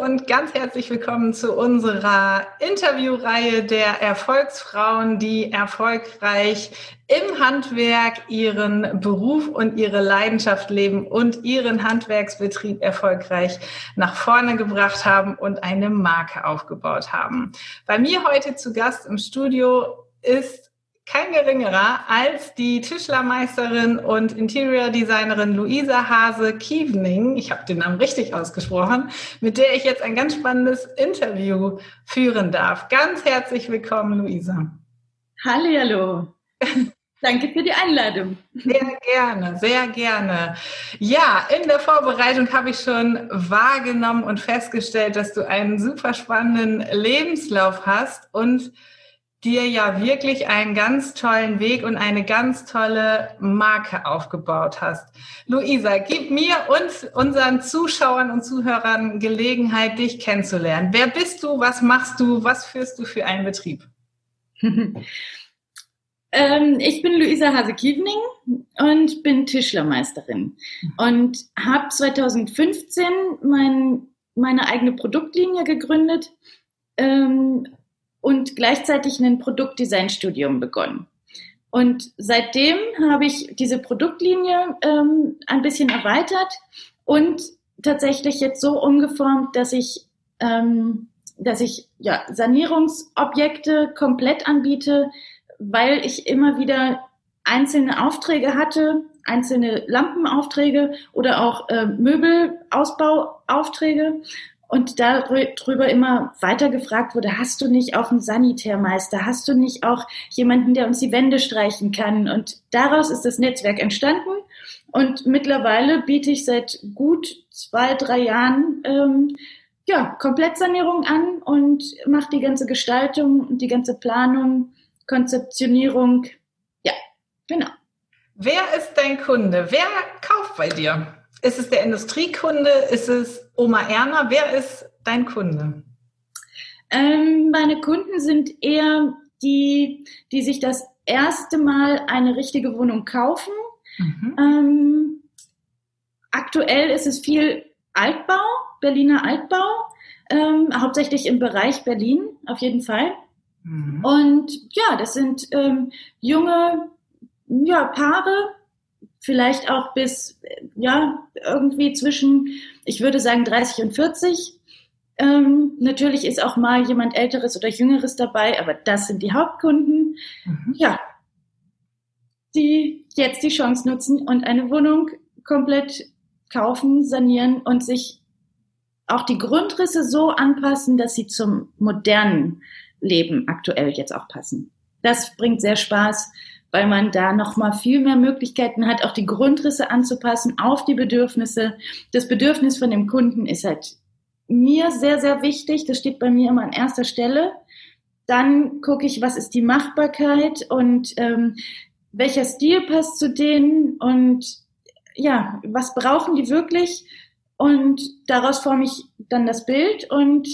Und ganz herzlich willkommen zu unserer Interviewreihe der Erfolgsfrauen, die erfolgreich im Handwerk ihren Beruf und ihre Leidenschaft leben und ihren Handwerksbetrieb erfolgreich nach vorne gebracht haben und eine Marke aufgebaut haben. Bei mir heute zu Gast im Studio ist kein geringerer als die Tischlermeisterin und Interior Designerin Luisa Hase Kievening. Ich habe den Namen richtig ausgesprochen, mit der ich jetzt ein ganz spannendes Interview führen darf. Ganz herzlich willkommen, Luisa. Hallo. Danke für die Einladung. Sehr gerne, sehr gerne. Ja, in der Vorbereitung habe ich schon wahrgenommen und festgestellt, dass du einen super spannenden Lebenslauf hast und dir ja wirklich einen ganz tollen Weg und eine ganz tolle Marke aufgebaut hast. Luisa, gib mir und unseren Zuschauern und Zuhörern Gelegenheit, dich kennenzulernen. Wer bist du? Was machst du? Was führst du für einen Betrieb? ähm, ich bin Luisa Hase-Kievning und bin Tischlermeisterin und habe 2015 mein, meine eigene Produktlinie gegründet ähm, und gleichzeitig ein Produktdesignstudium begonnen. Und seitdem habe ich diese Produktlinie ähm, ein bisschen erweitert und tatsächlich jetzt so umgeformt, dass ich, ähm, dass ich ja, Sanierungsobjekte komplett anbiete, weil ich immer wieder einzelne Aufträge hatte, einzelne Lampenaufträge oder auch äh, Möbelausbauaufträge und darüber immer weiter gefragt wurde, hast du nicht auch einen Sanitärmeister? Hast du nicht auch jemanden, der uns die Wände streichen kann? Und daraus ist das Netzwerk entstanden. Und mittlerweile biete ich seit gut zwei, drei Jahren ähm, ja, Komplettsanierung an und mache die ganze Gestaltung und die ganze Planung, Konzeptionierung. Ja, genau. Wer ist dein Kunde? Wer kauft bei dir? Ist es der Industriekunde? Ist es Oma Erna? Wer ist dein Kunde? Ähm, meine Kunden sind eher die, die sich das erste Mal eine richtige Wohnung kaufen. Mhm. Ähm, aktuell ist es viel Altbau, Berliner Altbau, ähm, hauptsächlich im Bereich Berlin, auf jeden Fall. Mhm. Und ja, das sind ähm, junge ja, Paare, vielleicht auch bis, ja, irgendwie zwischen, ich würde sagen, 30 und 40. Ähm, natürlich ist auch mal jemand Älteres oder Jüngeres dabei, aber das sind die Hauptkunden. Mhm. Ja, die jetzt die Chance nutzen und eine Wohnung komplett kaufen, sanieren und sich auch die Grundrisse so anpassen, dass sie zum modernen Leben aktuell jetzt auch passen. Das bringt sehr Spaß weil man da noch mal viel mehr Möglichkeiten hat, auch die Grundrisse anzupassen auf die Bedürfnisse. Das Bedürfnis von dem Kunden ist halt mir sehr, sehr wichtig. Das steht bei mir immer an erster Stelle. Dann gucke ich, was ist die Machbarkeit und ähm, welcher Stil passt zu denen und ja, was brauchen die wirklich? Und daraus forme ich dann das Bild und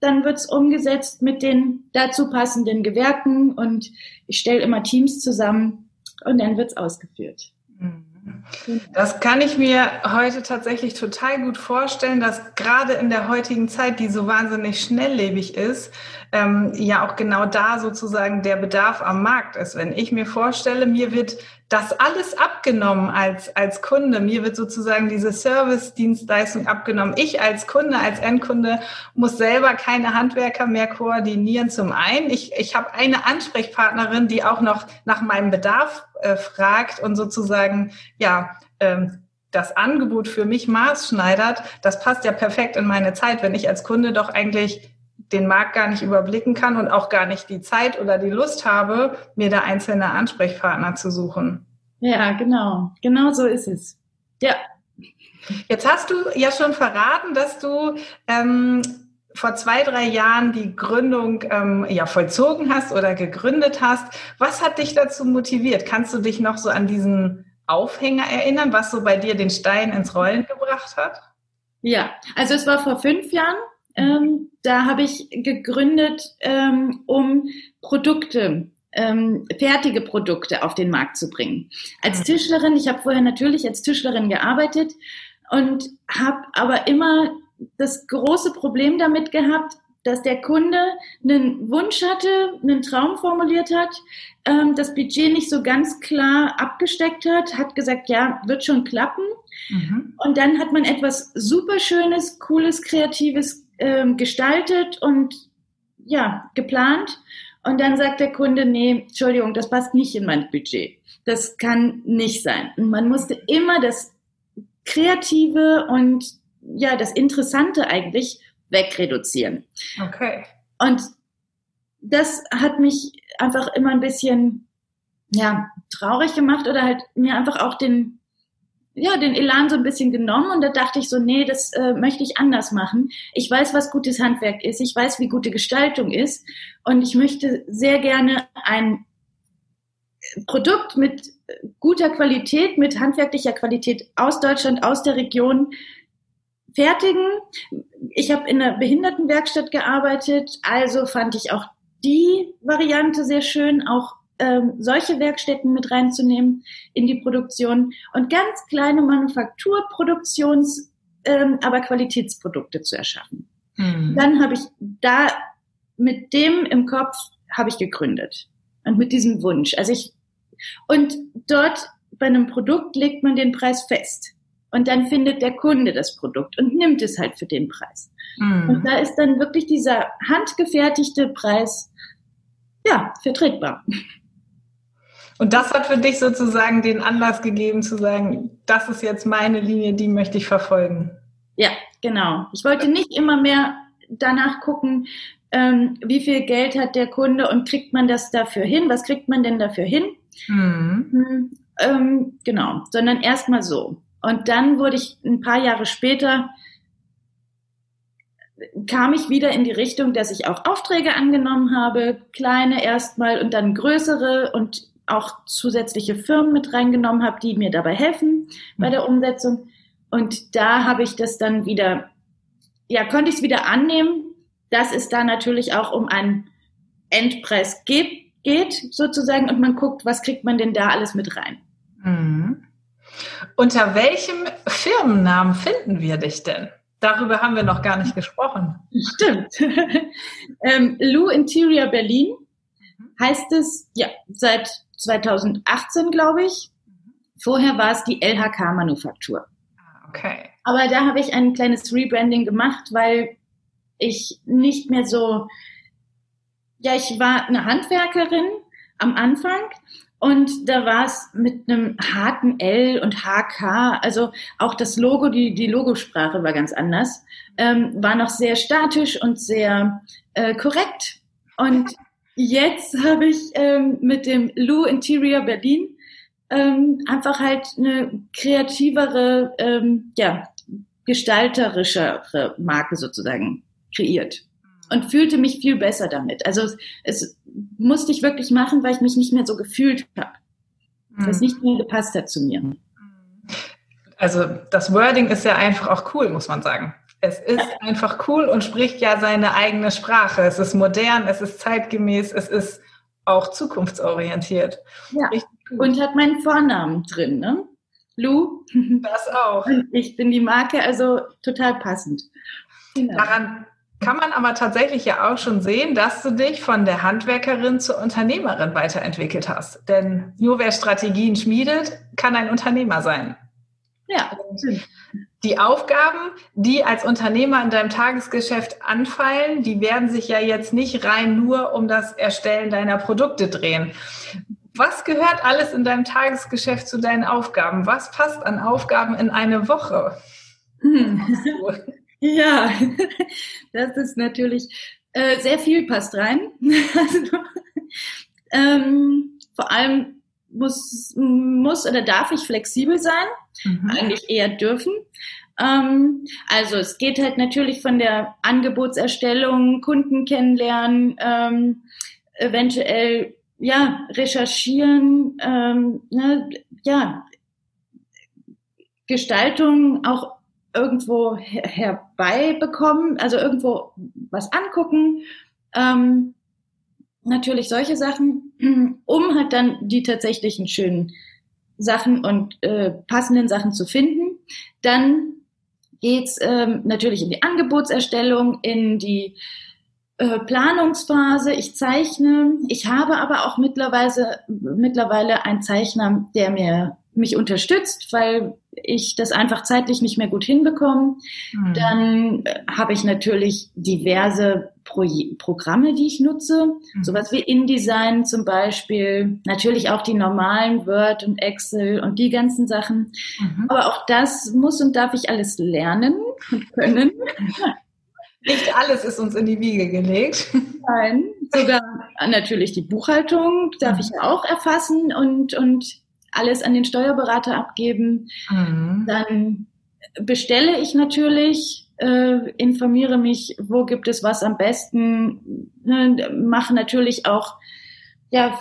dann wird's umgesetzt mit den dazu passenden Gewerken und ich stelle immer Teams zusammen und dann wird's ausgeführt. Mhm. Das kann ich mir heute tatsächlich total gut vorstellen, dass gerade in der heutigen Zeit, die so wahnsinnig schnelllebig ist, ähm, ja auch genau da sozusagen der Bedarf am Markt ist. Wenn ich mir vorstelle, mir wird das alles abgenommen als, als Kunde, mir wird sozusagen diese Service-Dienstleistung abgenommen. Ich als Kunde, als Endkunde muss selber keine Handwerker mehr koordinieren zum einen. Ich, ich habe eine Ansprechpartnerin, die auch noch nach meinem Bedarf äh, fragt und sozusagen, ja, ähm, das Angebot für mich maßschneidert, das passt ja perfekt in meine Zeit, wenn ich als Kunde doch eigentlich den Markt gar nicht überblicken kann und auch gar nicht die Zeit oder die Lust habe, mir da einzelne Ansprechpartner zu suchen. Ja, genau. Genau so ist es. Ja. Jetzt hast du ja schon verraten, dass du ähm, vor zwei, drei Jahren die Gründung ähm, ja vollzogen hast oder gegründet hast. Was hat dich dazu motiviert? Kannst du dich noch so an diesen Aufhänger erinnern, was so bei dir den Stein ins Rollen gebracht hat? Ja, also es war vor fünf Jahren Ähm, da habe ich gegründet, ähm, um Produkte ähm, fertige Produkte auf den Markt zu bringen. Als mhm. Tischlerin, ich habe vorher natürlich als Tischlerin gearbeitet und habe aber immer das große Problem damit gehabt, dass der Kunde einen Wunsch hatte, einen Traum formuliert hat, ähm, das Budget nicht so ganz klar abgesteckt hat, hat gesagt, ja, wird schon klappen. Mhm. Und dann hat man etwas super Schönes, Cooles, Kreatives ähm, gestaltet und ja, geplant. Und dann sagt der Kunde, nee, Entschuldigung, das passt nicht in mein Budget. Das kann nicht sein. Und man musste immer das Kreative und ja, das Interessante eigentlich wegreduzieren. Okay. Und das hat mich einfach immer ein bisschen ja, traurig gemacht oder halt mir einfach auch den, ja, den Elan so ein bisschen genommen und da dachte ich so, nee, das äh, möchte ich anders machen. Ich weiß, was gutes Handwerk ist, ich weiß, wie gute Gestaltung ist und ich möchte sehr gerne ein Produkt mit guter Qualität, mit handwerklicher Qualität aus Deutschland, aus der Region fertigen. Ich habe in einer Behindertenwerkstatt gearbeitet, also fand ich auch die Variante sehr schön, auch ähm, solche Werkstätten mit reinzunehmen in die Produktion und ganz kleine Manufakturproduktions, ähm, aber Qualitätsprodukte zu erschaffen. Mhm. Dann habe ich da mit dem im Kopf habe ich gegründet und mit diesem Wunsch. Also ich und dort bei einem Produkt legt man den Preis fest. Und dann findet der Kunde das Produkt und nimmt es halt für den Preis. Mhm. Und da ist dann wirklich dieser handgefertigte Preis, ja, vertretbar. Und das hat für dich sozusagen den Anlass gegeben zu sagen, das ist jetzt meine Linie, die möchte ich verfolgen. Ja, genau. Ich wollte nicht immer mehr danach gucken, ähm, wie viel Geld hat der Kunde und kriegt man das dafür hin? Was kriegt man denn dafür hin? Mhm. Hm, ähm, genau, sondern erstmal so. Und dann wurde ich ein paar Jahre später, kam ich wieder in die Richtung, dass ich auch Aufträge angenommen habe, kleine erstmal und dann größere und auch zusätzliche Firmen mit reingenommen habe, die mir dabei helfen bei der Umsetzung. Und da habe ich das dann wieder, ja, konnte ich es wieder annehmen, dass es da natürlich auch um einen Endpreis geht, geht sozusagen und man guckt, was kriegt man denn da alles mit rein. Mhm. Unter welchem Firmennamen finden wir dich denn? Darüber haben wir noch gar nicht gesprochen. Stimmt. ähm, Lou Interior Berlin heißt es ja seit 2018, glaube ich. Vorher war es die LHK Manufaktur. Ah, okay. Aber da habe ich ein kleines Rebranding gemacht, weil ich nicht mehr so, ja, ich war eine Handwerkerin am Anfang und da war es mit einem harten L und HK, also auch das Logo, die, die Logosprache war ganz anders, ähm, war noch sehr statisch und sehr äh, korrekt. Und jetzt habe ich ähm, mit dem Lou Interior Berlin ähm, einfach halt eine kreativere, ähm, ja, gestalterischere Marke sozusagen kreiert und fühlte mich viel besser damit. Also es, es musste ich wirklich machen, weil ich mich nicht mehr so gefühlt habe. Mhm. Es nicht mehr gepasst hat zu mir. Also das Wording ist ja einfach auch cool, muss man sagen. Es ist einfach cool und spricht ja seine eigene Sprache. Es ist modern, es ist zeitgemäß, es ist auch zukunftsorientiert. Ja. Und hat meinen Vornamen drin, ne? Lou. Das auch. Und ich bin die Marke, also total passend. Genau. Daran kann man aber tatsächlich ja auch schon sehen, dass du dich von der Handwerkerin zur Unternehmerin weiterentwickelt hast. Denn nur wer Strategien schmiedet, kann ein Unternehmer sein. Ja. die Aufgaben, die als Unternehmer in deinem Tagesgeschäft anfallen, die werden sich ja jetzt nicht rein nur um das Erstellen deiner Produkte drehen. Was gehört alles in deinem Tagesgeschäft zu deinen Aufgaben? Was passt an Aufgaben in eine Woche? Hm. Ja, das ist natürlich äh, sehr viel passt rein. also, ähm, vor allem muss, muss oder darf ich flexibel sein, mhm. eigentlich eher dürfen. Ähm, also es geht halt natürlich von der Angebotserstellung, Kunden kennenlernen, ähm, eventuell ja recherchieren, ähm, ne, ja Gestaltung auch irgendwo her herbeibekommen, also irgendwo was angucken. Ähm, natürlich solche Sachen, um halt dann die tatsächlichen schönen Sachen und äh, passenden Sachen zu finden. Dann geht's ähm, natürlich in die Angebotserstellung, in die äh, Planungsphase. Ich zeichne. Ich habe aber auch mittlerweile, mittlerweile einen Zeichner, der mir mich unterstützt, weil ich das einfach zeitlich nicht mehr gut hinbekomme. Mhm. Dann äh, habe ich natürlich diverse Pro Programme, die ich nutze. Mhm. Sowas wie InDesign zum Beispiel. Natürlich auch die normalen Word und Excel und die ganzen Sachen. Mhm. Aber auch das muss und darf ich alles lernen und können. Nicht alles ist uns in die Wiege gelegt. Nein, sogar natürlich die Buchhaltung darf ich auch erfassen und, und alles an den Steuerberater abgeben. Mhm. Dann bestelle ich natürlich, äh, informiere mich, wo gibt es was am besten, ne, mache natürlich auch, ja,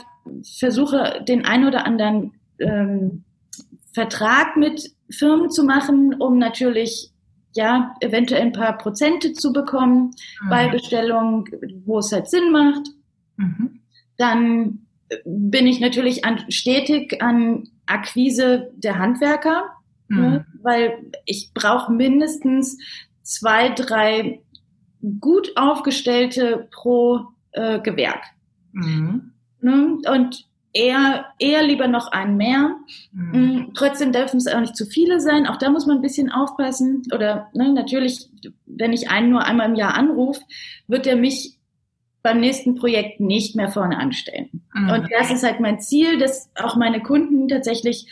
versuche den ein oder anderen ähm, Vertrag mit Firmen zu machen, um natürlich ja, eventuell ein paar Prozente zu bekommen mhm. bei Bestellungen, wo es halt Sinn macht. Mhm. Dann bin ich natürlich an, stetig an Akquise der Handwerker, mhm. ne, weil ich brauche mindestens zwei, drei gut aufgestellte pro äh, Gewerk. Mhm. Ne? Und eher, eher lieber noch einen mehr. Mhm. Mm, trotzdem dürfen es auch nicht zu viele sein. Auch da muss man ein bisschen aufpassen. Oder ne, natürlich, wenn ich einen nur einmal im Jahr anrufe, wird er mich beim nächsten Projekt nicht mehr vorne anstellen. Mhm. Und das ist halt mein Ziel, dass auch meine Kunden tatsächlich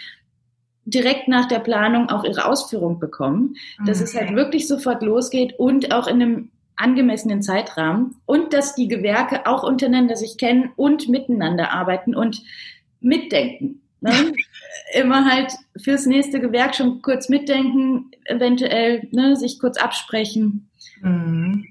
direkt nach der Planung auch ihre Ausführung bekommen, dass es halt wirklich sofort losgeht und auch in einem angemessenen Zeitrahmen und dass die Gewerke auch untereinander sich kennen und miteinander arbeiten und mitdenken. Ne? Immer halt fürs nächste Gewerk schon kurz mitdenken, eventuell ne, sich kurz absprechen. Mhm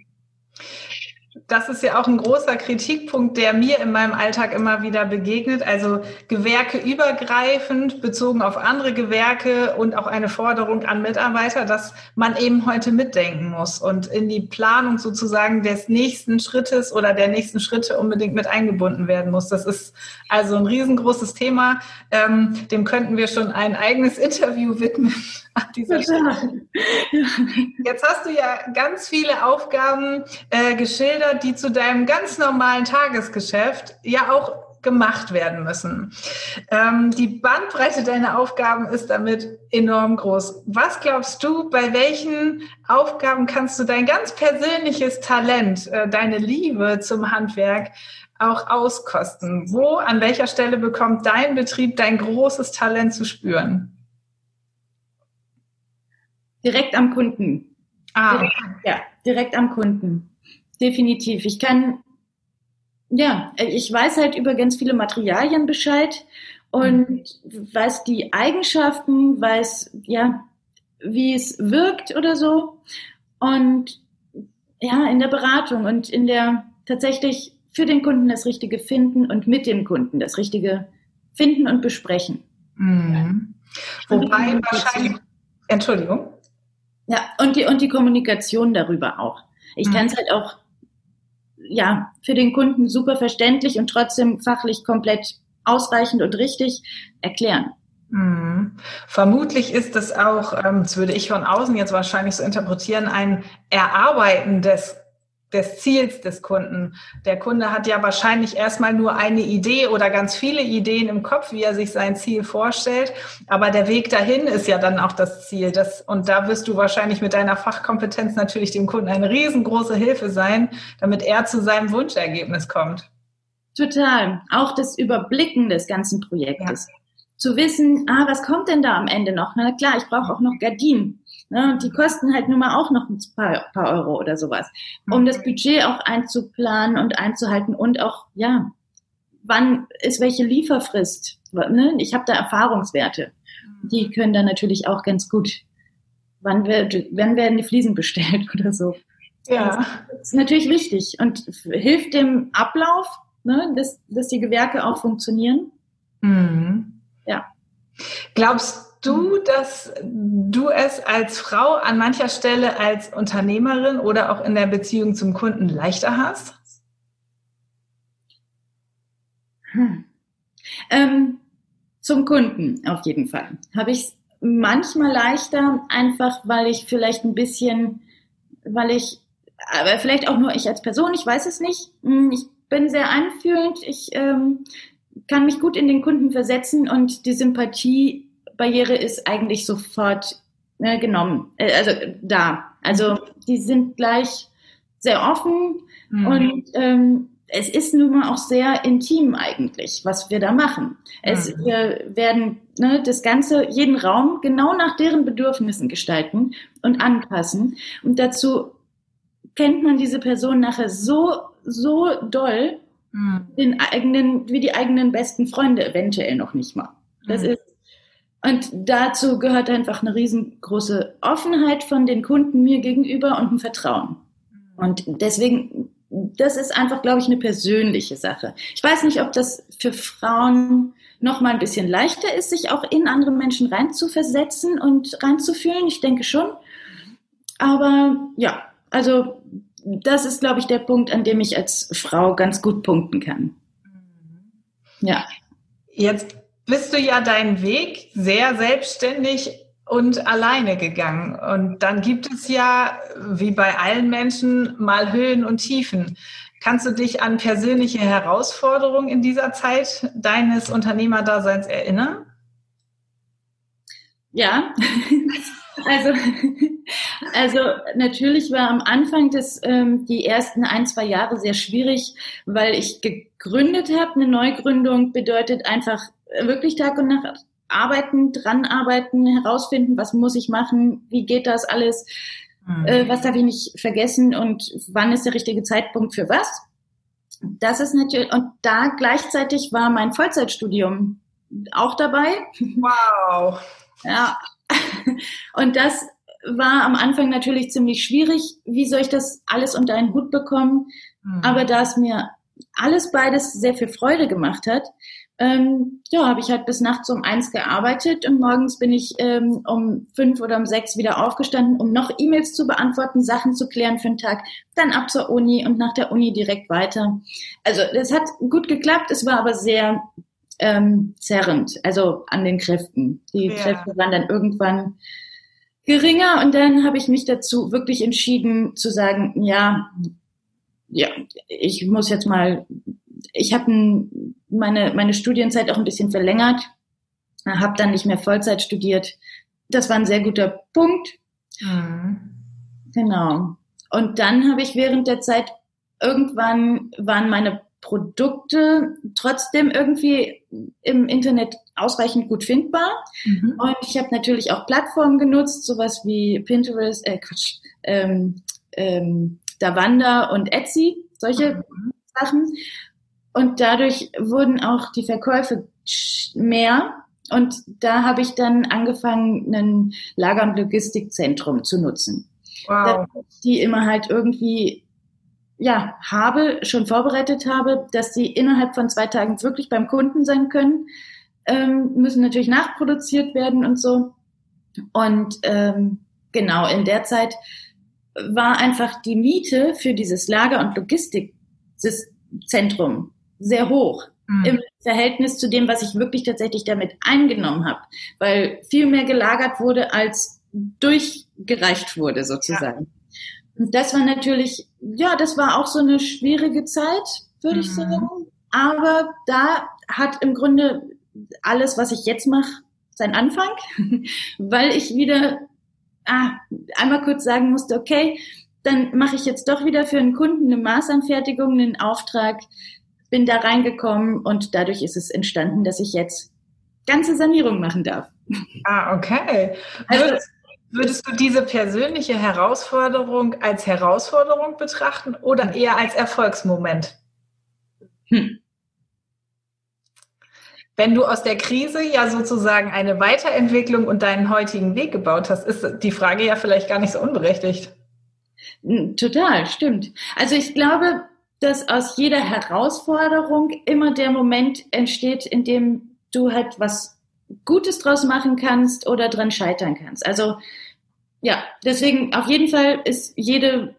das ist ja auch ein großer Kritikpunkt, der mir in meinem Alltag immer wieder begegnet. Also Gewerke übergreifend, bezogen auf andere Gewerke und auch eine Forderung an Mitarbeiter, dass man eben heute mitdenken muss und in die Planung sozusagen des nächsten Schrittes oder der nächsten Schritte unbedingt mit eingebunden werden muss. Das ist also ein riesengroßes Thema. Ähm, dem könnten wir schon ein eigenes Interview widmen an dieser Stelle. Jetzt hast du ja ganz viele Aufgaben äh, geschildert, die zu deinem ganz normalen Tagesgeschäft ja auch gemacht werden müssen. Ähm, die Bandbreite deiner Aufgaben ist damit enorm groß. Was glaubst du, bei welchen Aufgaben kannst du dein ganz persönliches Talent, äh, deine Liebe zum Handwerk auch auskosten? Wo, an welcher Stelle bekommt dein Betrieb dein großes Talent zu spüren? Direkt am Kunden. Ah. Direkt, ja, direkt am Kunden. Definitiv. Ich kann, ja, ich weiß halt über ganz viele Materialien Bescheid und weiß die Eigenschaften, weiß, ja, wie es wirkt oder so. Und ja, in der Beratung und in der tatsächlich für den Kunden das Richtige finden und mit dem Kunden das Richtige finden und besprechen. Mhm. Wobei wahrscheinlich, Entschuldigung. Ja, und die, und die Kommunikation darüber auch. Ich mhm. kann es halt auch, ja, für den Kunden super verständlich und trotzdem fachlich komplett ausreichend und richtig erklären. Mhm. Vermutlich ist es auch, ähm, das würde ich von außen jetzt wahrscheinlich so interpretieren, ein Erarbeiten des des Ziels des Kunden. Der Kunde hat ja wahrscheinlich erstmal nur eine Idee oder ganz viele Ideen im Kopf, wie er sich sein Ziel vorstellt. Aber der Weg dahin ist ja dann auch das Ziel. Das, und da wirst du wahrscheinlich mit deiner Fachkompetenz natürlich dem Kunden eine riesengroße Hilfe sein, damit er zu seinem Wunschergebnis kommt. Total. Auch das Überblicken des ganzen Projektes. Ja. Zu wissen, ah, was kommt denn da am Ende noch? Na klar, ich brauche auch noch Gardinen. Ne? Und die kosten halt nun mal auch noch ein paar, paar Euro oder sowas, um das Budget auch einzuplanen und einzuhalten und auch, ja, wann ist welche Lieferfrist? Ne? Ich habe da Erfahrungswerte. Die können dann natürlich auch ganz gut, wann, wird, wann werden die Fliesen bestellt oder so. Ja. Das ist natürlich wichtig und hilft dem Ablauf, ne, dass, dass die Gewerke auch funktionieren. Mhm. Ja. Glaubst du, dass du es als Frau an mancher Stelle als Unternehmerin oder auch in der Beziehung zum Kunden leichter hast? Hm. Ähm, zum Kunden auf jeden Fall. Habe ich es manchmal leichter, einfach weil ich vielleicht ein bisschen, weil ich, aber vielleicht auch nur ich als Person, ich weiß es nicht. Hm, ich bin sehr einfühlend, ich ähm, kann mich gut in den Kunden versetzen und die Sympathiebarriere ist eigentlich sofort äh, genommen, äh, also da. Also die sind gleich sehr offen mhm. und ähm, es ist nun mal auch sehr intim eigentlich, was wir da machen. Es, mhm. Wir werden ne, das Ganze, jeden Raum genau nach deren Bedürfnissen gestalten und anpassen. Und dazu kennt man diese Person nachher so, so doll, mhm. den eigenen, wie die eigenen besten Freunde eventuell noch nicht mal. Das mhm. ist und dazu gehört einfach eine riesengroße Offenheit von den Kunden mir gegenüber und ein Vertrauen. Mhm. Und deswegen das ist einfach, glaube ich, eine persönliche Sache. Ich weiß nicht, ob das für Frauen noch mal ein bisschen leichter ist, sich auch in andere Menschen reinzuversetzen und reinzufühlen. Ich denke schon. Aber ja, also das ist, glaube ich, der Punkt, an dem ich als Frau ganz gut punkten kann. Ja. Jetzt bist du ja deinen Weg sehr selbstständig und alleine gegangen. Und dann gibt es ja, wie bei allen Menschen, mal Höhen und Tiefen. Kannst du dich an persönliche Herausforderungen in dieser Zeit deines Unternehmerdaseins erinnern? Ja, also, also natürlich war am Anfang des, ähm, die ersten ein, zwei Jahre sehr schwierig, weil ich gegründet habe. Eine Neugründung bedeutet einfach wirklich Tag und Nacht arbeiten, dran arbeiten, herausfinden, was muss ich machen, wie geht das alles, mhm. äh, was darf ich nicht vergessen und wann ist der richtige Zeitpunkt für was. Das ist natürlich, und da gleichzeitig war mein Vollzeitstudium auch dabei. Wow. Ja. Und das war am Anfang natürlich ziemlich schwierig. Wie soll ich das alles unter einen Hut bekommen? Mhm. Aber da es mir alles beides sehr viel Freude gemacht hat, ähm, ja, habe ich halt bis nachts um eins gearbeitet und morgens bin ich ähm, um fünf oder um sechs wieder aufgestanden, um noch E-Mails zu beantworten, Sachen zu klären für den Tag, dann ab zur Uni und nach der Uni direkt weiter. Also das hat gut geklappt, es war aber sehr ähm, zerrend, also an den Kräften. Die ja. Kräfte waren dann irgendwann geringer und dann habe ich mich dazu wirklich entschieden zu sagen, ja, ja, ich muss jetzt mal ich habe meine, meine Studienzeit auch ein bisschen verlängert, habe dann nicht mehr Vollzeit studiert. Das war ein sehr guter Punkt. Mhm. Genau. Und dann habe ich während der Zeit irgendwann waren meine Produkte trotzdem irgendwie im Internet ausreichend gut findbar. Mhm. Und ich habe natürlich auch Plattformen genutzt, sowas wie Pinterest, äh Quatsch, ähm, ähm, Davanda und Etsy, solche mhm. Sachen. Und dadurch wurden auch die Verkäufe mehr. Und da habe ich dann angefangen, ein Lager- und Logistikzentrum zu nutzen. Wow. Die immer halt irgendwie, ja, habe, schon vorbereitet habe, dass die innerhalb von zwei Tagen wirklich beim Kunden sein können, ähm, müssen natürlich nachproduziert werden und so. Und ähm, genau, in der Zeit war einfach die Miete für dieses Lager- und Logistikzentrum sehr hoch mhm. im Verhältnis zu dem, was ich wirklich tatsächlich damit eingenommen habe, weil viel mehr gelagert wurde, als durchgereicht wurde sozusagen. Ja. Und das war natürlich, ja, das war auch so eine schwierige Zeit, würde mhm. ich sagen. Aber da hat im Grunde alles, was ich jetzt mache, seinen Anfang, weil ich wieder ah, einmal kurz sagen musste, okay, dann mache ich jetzt doch wieder für einen Kunden eine Maßanfertigung, einen Auftrag, bin da reingekommen und dadurch ist es entstanden, dass ich jetzt ganze Sanierung machen darf. Ah, okay. Also, würdest, du diese persönliche Herausforderung als Herausforderung betrachten oder eher als Erfolgsmoment? Hm. Wenn du aus der Krise ja sozusagen eine Weiterentwicklung und deinen heutigen Weg gebaut hast, ist die Frage ja vielleicht gar nicht so unberechtigt. Hm, total, stimmt. Also ich glaube, dass aus jeder Herausforderung immer der Moment entsteht, in dem du halt was Gutes draus machen kannst oder dran scheitern kannst. Also ja, deswegen auf jeden Fall ist jede,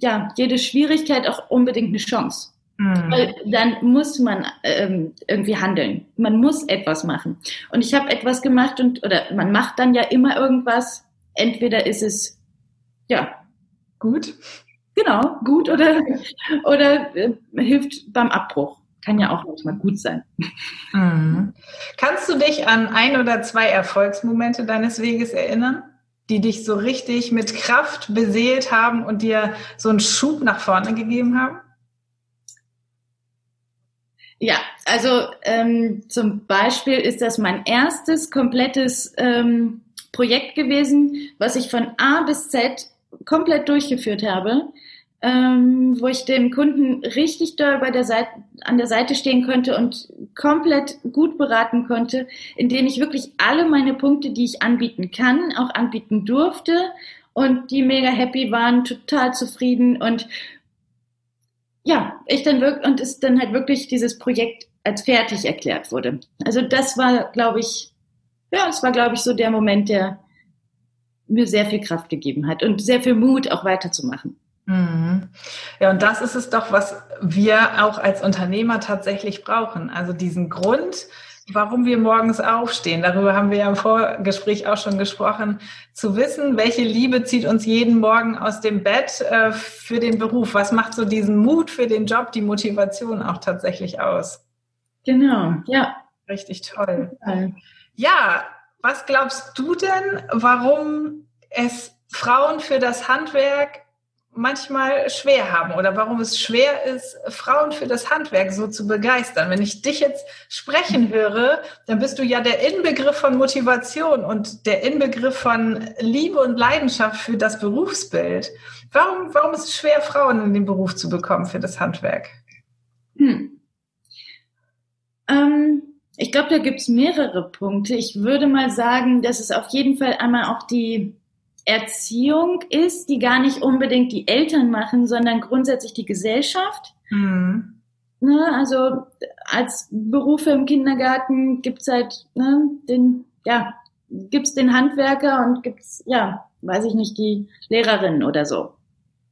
ja, jede Schwierigkeit auch unbedingt eine Chance. Mhm. Weil dann muss man ähm, irgendwie handeln. Man muss etwas machen. Und ich habe etwas gemacht und oder man macht dann ja immer irgendwas. Entweder ist es ja gut, genau gut oder oder äh, hilft beim Abbruch. Kann ja auch manchmal gut sein. Mhm. Kannst du dich an ein oder zwei Erfolgsmomente deines Weges erinnern, die dich so richtig mit Kraft beseelt haben und dir so einen Schub nach vorne gegeben haben? Ja, also ähm, zum Beispiel ist das mein erstes komplettes ähm, Projekt gewesen, was ich von A bis Z komplett durchgeführt habe, ähm, wo ich dem Kunden richtig doll bei der Seite, an der Seite stehen konnte und komplett gut beraten konnte, in denen ich wirklich alle meine Punkte, die ich anbieten kann, auch anbieten durfte und die mega happy waren, total zufrieden und ja, ich dann wirklich, und es dann halt wirklich dieses Projekt als fertig erklärt wurde. Also das war, glaube ich, ja, es war, glaube ich, so der Moment, der mir sehr viel Kraft gegeben hat und sehr viel Mut, auch weiterzumachen. Mhm. Ja, und das ist es doch, was wir auch als Unternehmer tatsächlich brauchen. Also diesen Grund, warum wir morgens aufstehen. Darüber haben wir ja im Vorgespräch auch schon gesprochen. Zu wissen, welche Liebe zieht uns jeden Morgen aus dem Bett äh, für den Beruf? Was macht so diesen Mut für den Job, die Motivation auch tatsächlich aus? Genau, ja. Richtig toll. Ja, was glaubst du denn, warum es Frauen für das Handwerk manchmal schwer haben oder warum es schwer ist, Frauen für das Handwerk so zu begeistern. Wenn ich dich jetzt sprechen höre, dann bist du ja der Inbegriff von Motivation und der Inbegriff von Liebe und Leidenschaft für das Berufsbild. Warum, warum ist es schwer, Frauen in den Beruf zu bekommen für das Handwerk? Hm. Ähm, ich glaube, da gibt es mehrere Punkte. Ich würde mal sagen, dass es auf jeden Fall einmal auch die Erziehung ist, die gar nicht unbedingt die Eltern machen, sondern grundsätzlich die Gesellschaft. Mhm. Ne, also als Berufe im Kindergarten gibt's halt ne, den, ja, gibt's den Handwerker und gibt's, ja, weiß ich nicht, die Lehrerin oder so.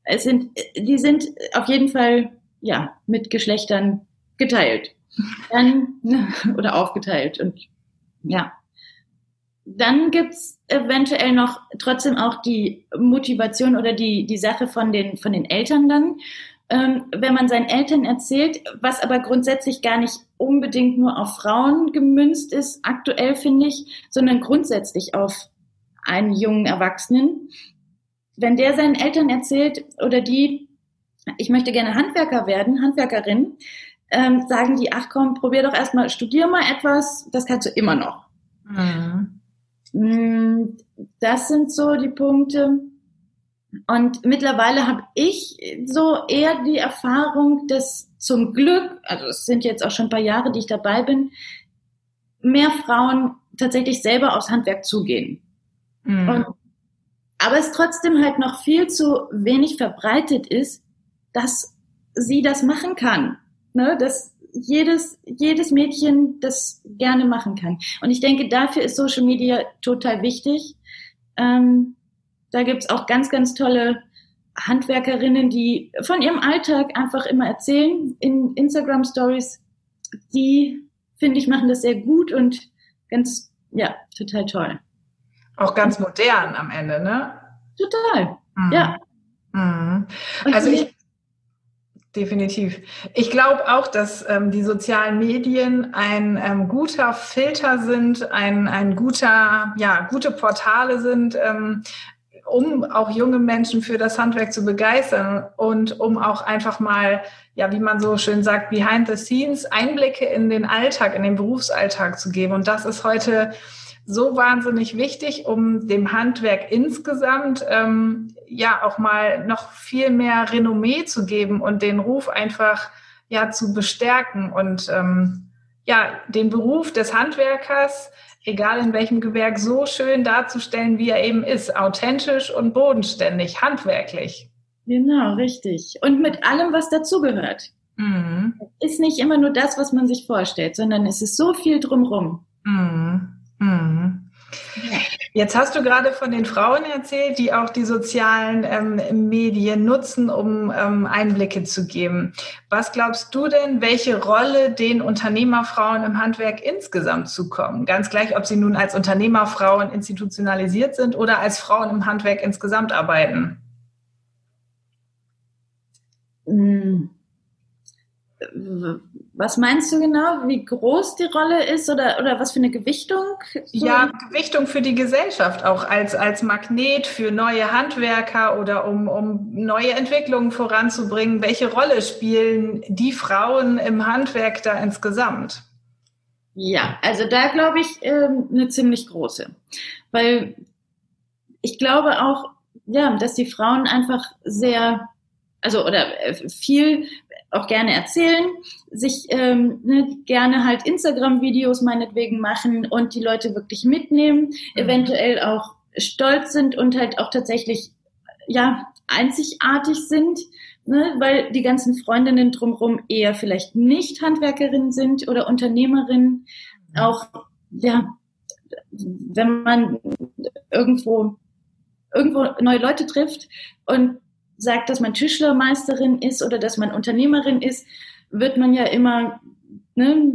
Es sind, die sind auf jeden Fall, ja, mit Geschlechtern geteilt. Dann, oder aufgeteilt und, ja. Dann gibt's eventuell noch trotzdem auch die Motivation oder die, die Sache von den, von den Eltern dann. Ähm, wenn man seinen Eltern erzählt, was aber grundsätzlich gar nicht unbedingt nur auf Frauen gemünzt ist, aktuell finde ich, sondern grundsätzlich auf einen jungen Erwachsenen. Wenn der seinen Eltern erzählt oder die, ich möchte gerne Handwerker werden, Handwerkerin, ähm, sagen die, ach komm, probier doch erstmal, studier mal etwas, das kannst du immer noch. Mhm. Mm, das sind so die Punkte. Und mittlerweile habe ich so eher die Erfahrung, dass zum Glück, also es sind jetzt auch schon ein paar Jahre, die ich dabei bin, mehr Frauen tatsächlich selber aufs Handwerk zugehen. Mhm. Und, aber es trotzdem halt noch viel zu wenig verbreitet ist, dass sie das machen kann. Ne? Dass jedes, jedes Mädchen das gerne machen kann. Und ich denke, dafür ist Social Media total wichtig. Ähm, da gibt's auch ganz, ganz tolle Handwerkerinnen, die von ihrem Alltag einfach immer erzählen in Instagram Stories. Die, finde ich, machen das sehr gut und ganz, ja, total toll. Auch ganz modern am Ende, ne? Total, mhm. ja. Mhm. Also ich, Definitiv. Ich glaube auch, dass ähm, die sozialen Medien ein ähm, guter Filter sind, ein, ein guter, ja, gute Portale sind, ähm, um auch junge Menschen für das Handwerk zu begeistern und um auch einfach mal, ja, wie man so schön sagt, behind the scenes Einblicke in den Alltag, in den Berufsalltag zu geben. Und das ist heute so wahnsinnig wichtig, um dem Handwerk insgesamt ähm, ja auch mal noch viel mehr Renommee zu geben und den Ruf einfach ja zu bestärken und ähm, ja den Beruf des Handwerkers, egal in welchem Gewerk, so schön darzustellen, wie er eben ist, authentisch und bodenständig, handwerklich. Genau, richtig. Und mit allem, was dazugehört. Mhm. Ist nicht immer nur das, was man sich vorstellt, sondern es ist so viel drumrum. Mhm. Mhm. Jetzt hast du gerade von den Frauen erzählt, die auch die sozialen ähm, Medien nutzen, um ähm, Einblicke zu geben. Was glaubst du denn, welche Rolle den Unternehmerfrauen im Handwerk insgesamt zukommen? Ganz gleich, ob sie nun als Unternehmerfrauen institutionalisiert sind oder als Frauen im Handwerk insgesamt arbeiten. Hm was meinst du genau? Wie groß die Rolle ist oder, oder was für eine Gewichtung? So? Ja, Gewichtung für die Gesellschaft, auch als, als Magnet für neue Handwerker oder um, um neue Entwicklungen voranzubringen. Welche Rolle spielen die Frauen im Handwerk da insgesamt? Ja, also da glaube ich ähm, eine ziemlich große. Weil ich glaube auch, ja, dass die Frauen einfach sehr also oder äh, viel auch gerne erzählen, sich ähm, ne, gerne halt Instagram-Videos meinetwegen machen und die Leute wirklich mitnehmen, mhm. eventuell auch stolz sind und halt auch tatsächlich ja einzigartig sind, ne, weil die ganzen Freundinnen drumherum eher vielleicht nicht Handwerkerinnen sind oder Unternehmerinnen. Mhm. Auch ja, wenn man irgendwo irgendwo neue Leute trifft und sagt, dass man Tischlermeisterin ist oder dass man Unternehmerin ist, wird man ja immer ne,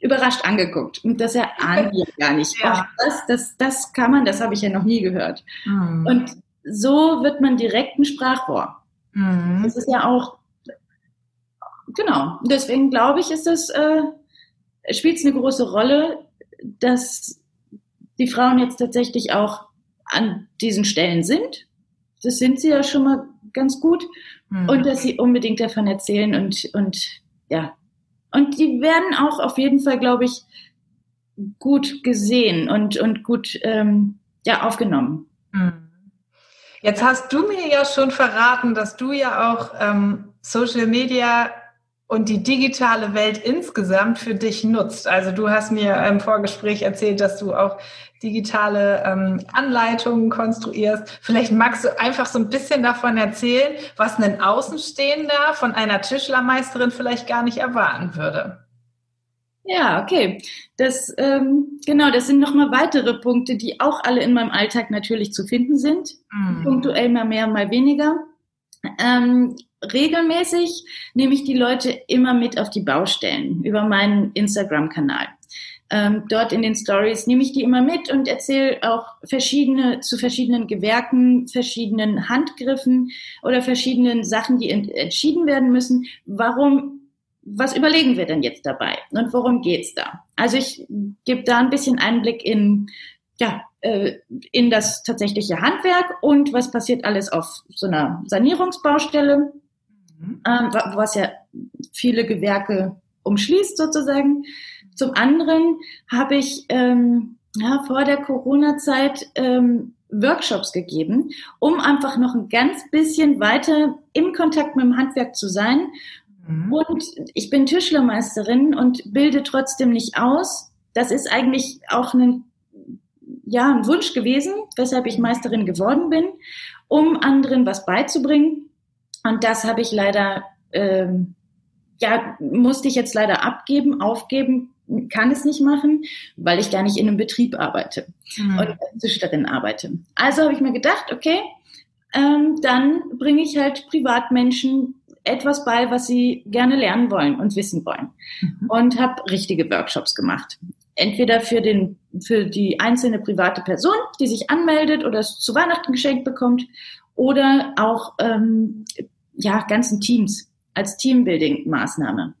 überrascht angeguckt. Und das erahnen wir gar nicht. Ja. Das, das, das kann man, das habe ich ja noch nie gehört. Mhm. Und so wird man direkt ein Sprachrohr. Mhm. Das ist ja auch, genau. Deswegen glaube ich, ist das, äh, spielt es eine große Rolle, dass die Frauen jetzt tatsächlich auch an diesen Stellen sind das sind sie ja schon mal ganz gut. Mhm. Und dass sie unbedingt davon erzählen und, und ja. Und die werden auch auf jeden Fall, glaube ich, gut gesehen und, und gut ähm, ja, aufgenommen. Mhm. Jetzt hast du mir ja schon verraten, dass du ja auch ähm, Social Media und die digitale Welt insgesamt für dich nutzt. Also du hast mir im Vorgespräch erzählt, dass du auch digitale ähm, Anleitungen konstruierst. Vielleicht magst du einfach so ein bisschen davon erzählen, was ein Außenstehender von einer Tischlermeisterin vielleicht gar nicht erwarten würde. Ja, okay. Das ähm, genau, das sind nochmal weitere Punkte, die auch alle in meinem Alltag natürlich zu finden sind. Mhm. Punktuell mal mehr, mal weniger. Ähm, regelmäßig nehme ich die Leute immer mit auf die Baustellen über meinen Instagram-Kanal. Ähm, dort in den Stories nehme ich die immer mit und erzähle auch verschiedene zu verschiedenen Gewerken, verschiedenen Handgriffen oder verschiedenen Sachen, die ent entschieden werden müssen. Warum, was überlegen wir denn jetzt dabei und worum geht's da? Also ich gebe da ein bisschen Einblick in ja, in das tatsächliche Handwerk und was passiert alles auf so einer Sanierungsbaustelle mhm. ähm, was ja viele Gewerke umschließt sozusagen. Zum anderen habe ich ähm, ja, vor der Corona-Zeit ähm, Workshops gegeben, um einfach noch ein ganz bisschen weiter im Kontakt mit dem Handwerk zu sein. Mhm. Und ich bin Tischlermeisterin und bilde trotzdem nicht aus. Das ist eigentlich auch ein, ja, ein Wunsch gewesen, weshalb ich Meisterin geworden bin, um anderen was beizubringen. Und das habe ich leider, ähm, ja, musste ich jetzt leider abgeben, aufgeben, kann es nicht machen, weil ich gar nicht in einem Betrieb arbeite mhm. und als Züchterin arbeite. Also habe ich mir gedacht, okay, ähm, dann bringe ich halt Privatmenschen etwas bei, was sie gerne lernen wollen und wissen wollen. Mhm. Und habe richtige Workshops gemacht. Entweder für, den, für die einzelne private Person, die sich anmeldet oder es zu Weihnachten geschenkt bekommt, oder auch ähm, ja, ganzen Teams als Teambuilding-Maßnahme.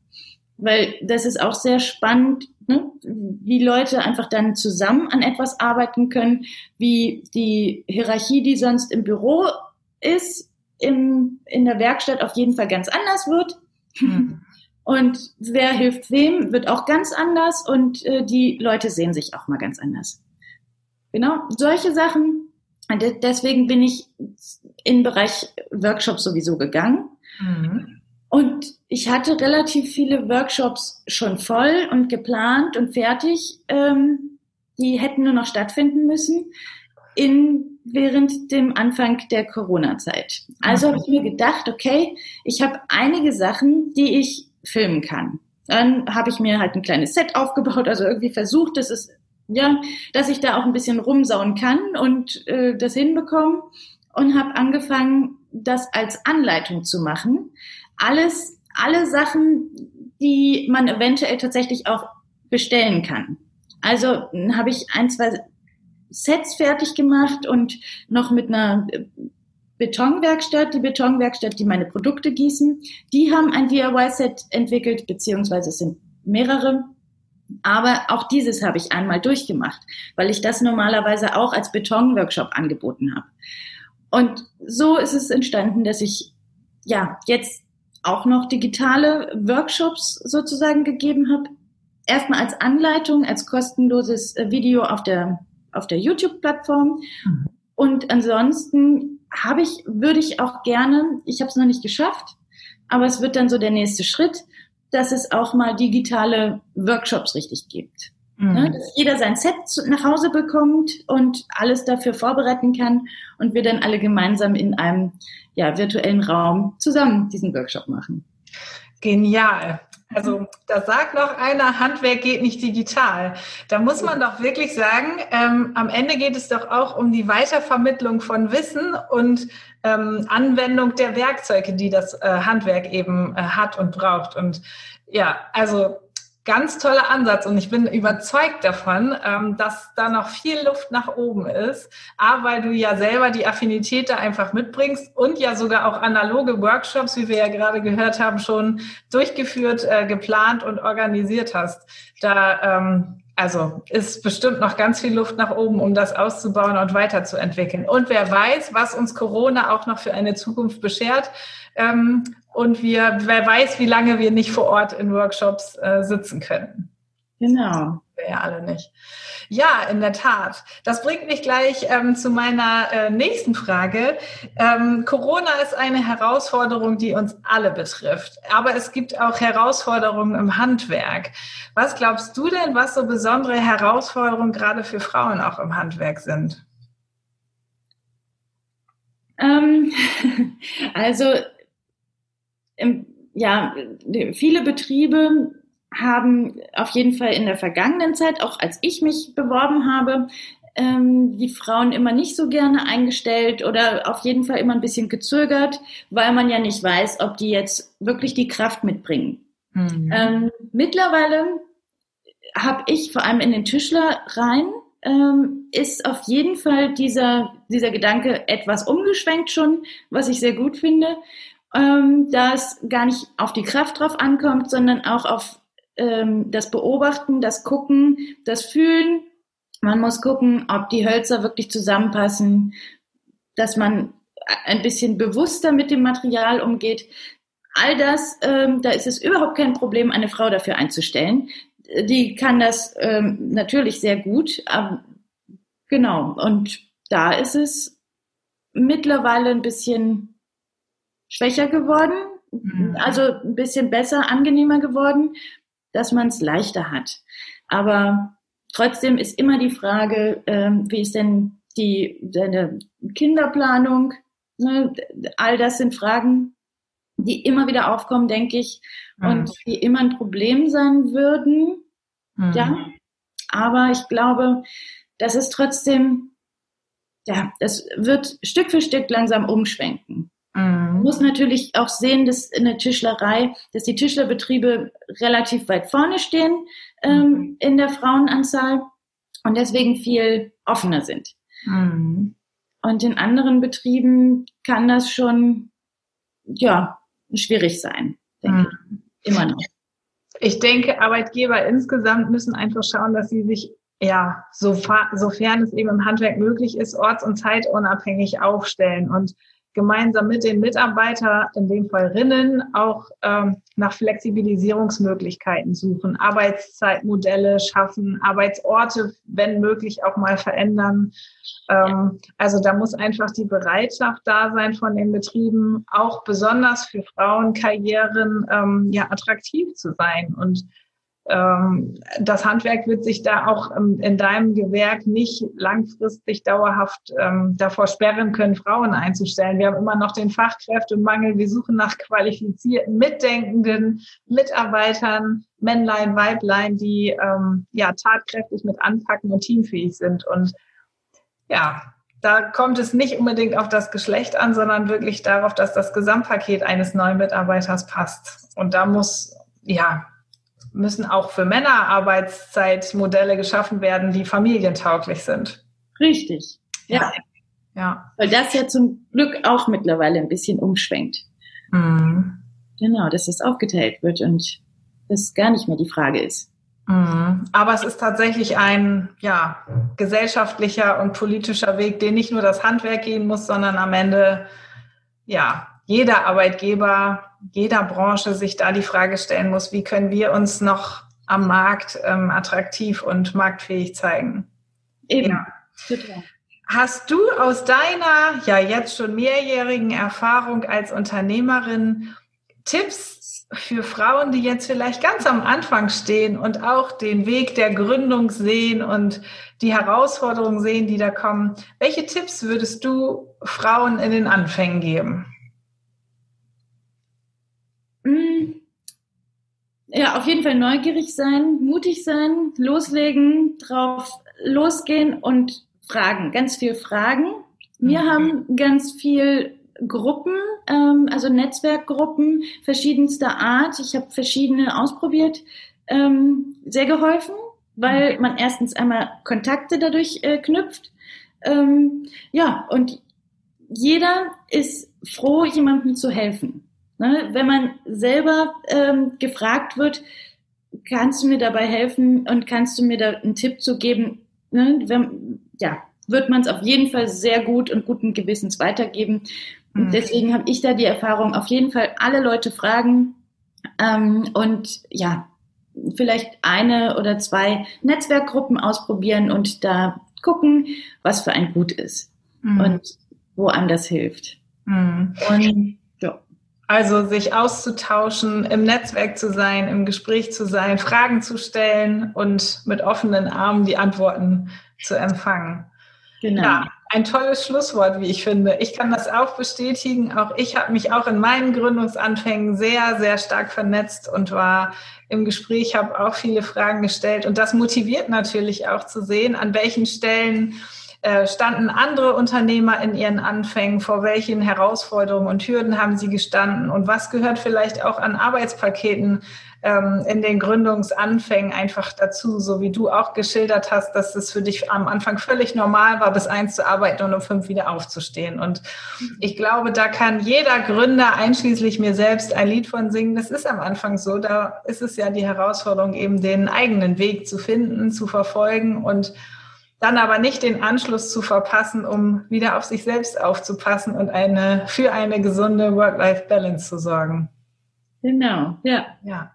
Weil das ist auch sehr spannend, ne? wie Leute einfach dann zusammen an etwas arbeiten können, wie die Hierarchie, die sonst im Büro ist, im, in der Werkstatt auf jeden Fall ganz anders wird. Mhm. Und wer hilft wem, wird auch ganz anders und äh, die Leute sehen sich auch mal ganz anders. Genau, solche Sachen. Und deswegen bin ich in den Bereich Workshops sowieso gegangen. Mhm. Und ich hatte relativ viele Workshops schon voll und geplant und fertig. Ähm, die hätten nur noch stattfinden müssen in, während dem Anfang der Corona-Zeit. Also habe ich mir gedacht, okay, ich habe einige Sachen, die ich filmen kann. Dann habe ich mir halt ein kleines Set aufgebaut, also irgendwie versucht, dass es ja, dass ich da auch ein bisschen rumsauen kann und äh, das hinbekommen und habe angefangen, das als Anleitung zu machen. Alles, alle Sachen, die man eventuell tatsächlich auch bestellen kann. Also habe ich ein, zwei Sets fertig gemacht und noch mit einer Betonwerkstatt, die Betonwerkstatt, die meine Produkte gießen, die haben ein DIY-Set entwickelt, beziehungsweise es sind mehrere. Aber auch dieses habe ich einmal durchgemacht, weil ich das normalerweise auch als Betonworkshop angeboten habe. Und so ist es entstanden, dass ich ja jetzt auch noch digitale Workshops sozusagen gegeben habe. Erstmal als Anleitung, als kostenloses äh, Video auf der, auf der YouTube-Plattform. Mhm. Und ansonsten habe ich, würde ich auch gerne, ich habe es noch nicht geschafft, aber es wird dann so der nächste Schritt, dass es auch mal digitale Workshops richtig gibt. Mhm. Ne, dass jeder sein Set nach Hause bekommt und alles dafür vorbereiten kann und wir dann alle gemeinsam in einem ja, virtuellen Raum zusammen diesen Workshop machen. Genial. Also da sagt noch einer, Handwerk geht nicht digital. Da muss man doch wirklich sagen, ähm, am Ende geht es doch auch um die Weitervermittlung von Wissen und ähm, Anwendung der Werkzeuge, die das äh, Handwerk eben äh, hat und braucht. Und ja, also ganz toller Ansatz und ich bin überzeugt davon, ähm, dass da noch viel Luft nach oben ist. A, weil du ja selber die Affinität da einfach mitbringst und ja sogar auch analoge Workshops, wie wir ja gerade gehört haben, schon durchgeführt, äh, geplant und organisiert hast. Da ähm, also ist bestimmt noch ganz viel Luft nach oben, um das auszubauen und weiterzuentwickeln. Und wer weiß, was uns Corona auch noch für eine Zukunft beschert. Ähm, und wir, wer weiß, wie lange wir nicht vor Ort in Workshops äh, sitzen können. Genau. Wir ja alle nicht. Ja, in der Tat. Das bringt mich gleich ähm, zu meiner äh, nächsten Frage. Ähm, Corona ist eine Herausforderung, die uns alle betrifft. Aber es gibt auch Herausforderungen im Handwerk. Was glaubst du denn, was so besondere Herausforderungen gerade für Frauen auch im Handwerk sind? Ähm, also ja, viele Betriebe haben auf jeden Fall in der vergangenen Zeit, auch als ich mich beworben habe, ähm, die Frauen immer nicht so gerne eingestellt oder auf jeden Fall immer ein bisschen gezögert, weil man ja nicht weiß, ob die jetzt wirklich die Kraft mitbringen. Mhm. Ähm, mittlerweile habe ich vor allem in den Tischlereien ähm, ist auf jeden Fall dieser, dieser Gedanke etwas umgeschwenkt schon, was ich sehr gut finde ähm, dass gar nicht auf die Kraft drauf ankommt, sondern auch auf ähm, das Beobachten, das Gucken, das Fühlen. Man muss gucken, ob die Hölzer wirklich zusammenpassen, dass man ein bisschen bewusster mit dem Material umgeht. All das, ähm, da ist es überhaupt kein Problem, eine Frau dafür einzustellen. Die kann das ähm, natürlich sehr gut. Aber, genau. Und da ist es mittlerweile ein bisschen schwächer geworden, mhm. also ein bisschen besser, angenehmer geworden, dass man es leichter hat. Aber trotzdem ist immer die Frage, ähm, wie ist denn die deine Kinderplanung? Ne? All das sind Fragen, die immer wieder aufkommen, denke ich, mhm. und die immer ein Problem sein würden. Mhm. Ja, aber ich glaube, dass es trotzdem, ja, es wird Stück für Stück langsam umschwenken. Man mhm. muss natürlich auch sehen, dass in der Tischlerei, dass die Tischlerbetriebe relativ weit vorne stehen ähm, mhm. in der Frauenanzahl und deswegen viel offener sind. Mhm. Und in anderen Betrieben kann das schon, ja, schwierig sein, denke mhm. ich. Immer noch. Ich denke, Arbeitgeber insgesamt müssen einfach schauen, dass sie sich ja, sofern es eben im Handwerk möglich ist, orts- und zeitunabhängig aufstellen und gemeinsam mit den Mitarbeitern, in dem Fall Rinnen, auch ähm, nach Flexibilisierungsmöglichkeiten suchen, Arbeitszeitmodelle schaffen, Arbeitsorte, wenn möglich, auch mal verändern. Ähm, also da muss einfach die Bereitschaft da sein von den Betrieben, auch besonders für Frauenkarrieren ähm, ja attraktiv zu sein und das Handwerk wird sich da auch ähm, in deinem Gewerk nicht langfristig dauerhaft ähm, davor sperren können, Frauen einzustellen. Wir haben immer noch den Fachkräftemangel. Wir suchen nach qualifizierten, mitdenkenden Mitarbeitern, Männlein, Weiblein, die ähm, ja tatkräftig mit anpacken und teamfähig sind. Und ja, da kommt es nicht unbedingt auf das Geschlecht an, sondern wirklich darauf, dass das Gesamtpaket eines neuen Mitarbeiters passt. Und da muss, ja, müssen auch für Männer Arbeitszeitmodelle geschaffen werden, die familientauglich sind. Richtig. Ja. ja. Weil das ja zum Glück auch mittlerweile ein bisschen umschwenkt. Mhm. Genau, dass das aufgeteilt wird und das gar nicht mehr die Frage ist. Mhm. Aber es ist tatsächlich ein ja, gesellschaftlicher und politischer Weg, den nicht nur das Handwerk gehen muss, sondern am Ende ja jeder Arbeitgeber, jeder Branche sich da die Frage stellen muss, wie können wir uns noch am Markt ähm, attraktiv und marktfähig zeigen. Eben. Ja. Total. Hast du aus deiner ja jetzt schon mehrjährigen Erfahrung als Unternehmerin Tipps für Frauen, die jetzt vielleicht ganz am Anfang stehen und auch den Weg der Gründung sehen und die Herausforderungen sehen, die da kommen, welche Tipps würdest du Frauen in den Anfängen geben? Mm. Ja, auf jeden Fall neugierig sein, mutig sein, loslegen, drauf losgehen und fragen, ganz viel fragen. Wir mhm. haben ganz viel Gruppen, ähm, also Netzwerkgruppen verschiedenster Art. Ich habe verschiedene ausprobiert, ähm, sehr geholfen, weil man erstens einmal Kontakte dadurch äh, knüpft. Ähm, ja, und jeder ist froh, jemandem zu helfen. Ne? Wenn man selber ähm, gefragt wird, kannst du mir dabei helfen und kannst du mir da einen Tipp zu geben, ne? Wenn, ja, wird man es auf jeden Fall sehr gut und guten Gewissens weitergeben. Und mhm. deswegen habe ich da die Erfahrung, auf jeden Fall alle Leute fragen ähm, und ja, vielleicht eine oder zwei Netzwerkgruppen ausprobieren und da gucken, was für ein gut ist mhm. und wo einem das hilft. Mhm. Und. Also sich auszutauschen, im Netzwerk zu sein, im Gespräch zu sein, Fragen zu stellen und mit offenen Armen die Antworten zu empfangen. Genau. Ja, ein tolles Schlusswort, wie ich finde. Ich kann das auch bestätigen. Auch ich habe mich auch in meinen Gründungsanfängen sehr, sehr stark vernetzt und war im Gespräch, habe auch viele Fragen gestellt. Und das motiviert natürlich auch zu sehen, an welchen Stellen äh, standen andere Unternehmer in ihren Anfängen, vor welchen Herausforderungen und Hürden haben sie gestanden und was gehört vielleicht auch an Arbeitspaketen ähm, in den Gründungsanfängen einfach dazu, so wie du auch geschildert hast, dass es für dich am Anfang völlig normal war, bis eins zu arbeiten und um fünf wieder aufzustehen. Und ich glaube, da kann jeder Gründer, einschließlich mir selbst, ein Lied von singen. Das ist am Anfang so. Da ist es ja die Herausforderung, eben den eigenen Weg zu finden, zu verfolgen und dann aber nicht den Anschluss zu verpassen, um wieder auf sich selbst aufzupassen und eine, für eine gesunde Work-Life-Balance zu sorgen. Genau, ja. Ja.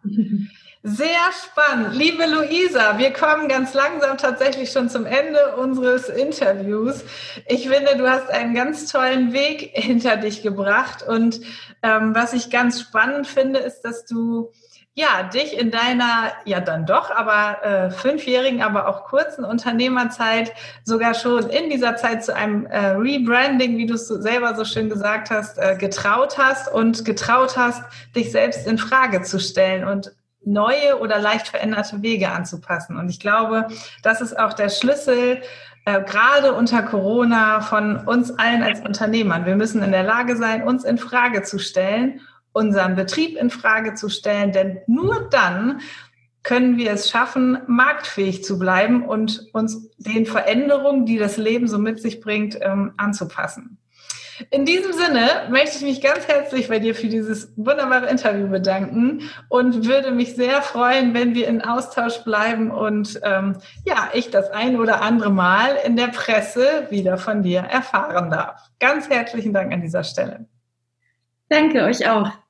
Sehr spannend. Liebe Luisa, wir kommen ganz langsam tatsächlich schon zum Ende unseres Interviews. Ich finde, du hast einen ganz tollen Weg hinter dich gebracht. Und ähm, was ich ganz spannend finde, ist, dass du ja, dich in deiner, ja dann doch, aber äh, fünfjährigen, aber auch kurzen Unternehmerzeit sogar schon in dieser Zeit zu einem äh, Rebranding, wie du es selber so schön gesagt hast, äh, getraut hast und getraut hast, dich selbst in Frage zu stellen und neue oder leicht veränderte Wege anzupassen. Und ich glaube, das ist auch der Schlüssel, äh, gerade unter Corona von uns allen als Unternehmern. Wir müssen in der Lage sein, uns in Frage zu stellen unseren Betrieb in Frage zu stellen, denn nur dann können wir es schaffen, marktfähig zu bleiben und uns den Veränderungen, die das Leben so mit sich bringt, ähm, anzupassen. In diesem Sinne möchte ich mich ganz herzlich bei dir für dieses wunderbare Interview bedanken und würde mich sehr freuen, wenn wir in Austausch bleiben und ähm, ja, ich das ein oder andere Mal in der Presse wieder von dir erfahren darf. Ganz herzlichen Dank an dieser Stelle. Danke euch auch.